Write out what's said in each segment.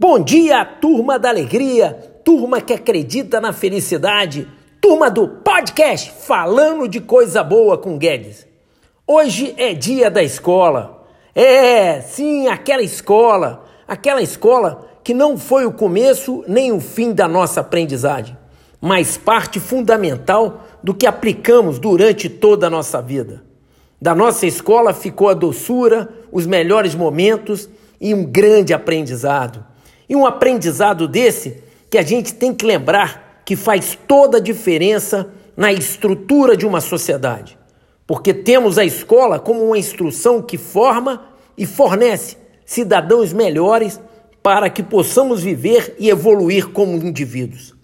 Bom dia, turma da alegria, turma que acredita na felicidade, turma do podcast Falando de Coisa Boa com Guedes. Hoje é dia da escola. É, sim, aquela escola, aquela escola que não foi o começo nem o fim da nossa aprendizagem, mas parte fundamental do que aplicamos durante toda a nossa vida. Da nossa escola ficou a doçura, os melhores momentos e um grande aprendizado. E um aprendizado desse que a gente tem que lembrar que faz toda a diferença na estrutura de uma sociedade. Porque temos a escola como uma instrução que forma e fornece cidadãos melhores para que possamos viver e evoluir como indivíduos.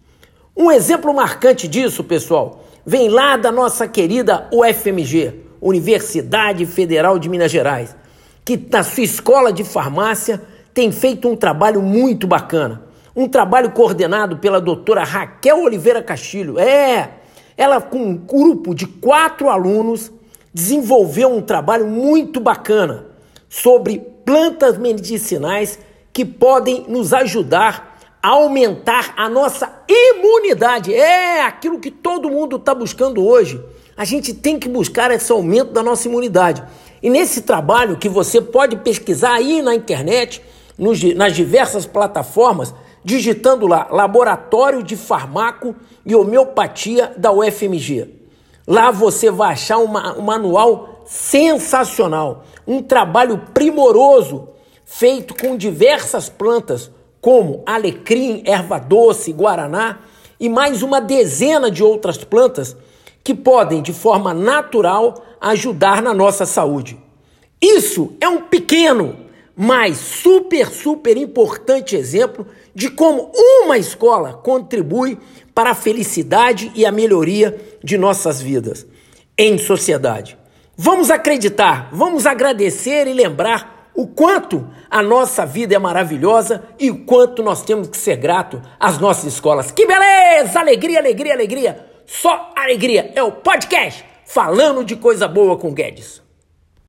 Um exemplo marcante disso, pessoal, vem lá da nossa querida UFMG, Universidade Federal de Minas Gerais, que na sua escola de farmácia tem feito um trabalho muito bacana. Um trabalho coordenado pela doutora Raquel Oliveira Castilho. É, ela com um grupo de quatro alunos desenvolveu um trabalho muito bacana sobre plantas medicinais que podem nos ajudar a aumentar a nossa imunidade. É aquilo que todo mundo está buscando hoje. A gente tem que buscar esse aumento da nossa imunidade. E nesse trabalho que você pode pesquisar aí na internet, nos, nas diversas plataformas, digitando lá Laboratório de Farmaco e Homeopatia da UFMG. Lá você vai achar uma, um manual sensacional, um trabalho primoroso feito com diversas plantas, como alecrim, erva doce, guaraná e mais uma dezena de outras plantas que podem, de forma natural, ajudar na nossa saúde. Isso é um pequeno, mas super, super importante exemplo de como uma escola contribui para a felicidade e a melhoria de nossas vidas em sociedade. Vamos acreditar, vamos agradecer e lembrar o quanto a nossa vida é maravilhosa e o quanto nós temos que ser grato às nossas escolas. Que beleza! Alegria, alegria, alegria! Só alegria! É o podcast falando de coisa boa com Guedes.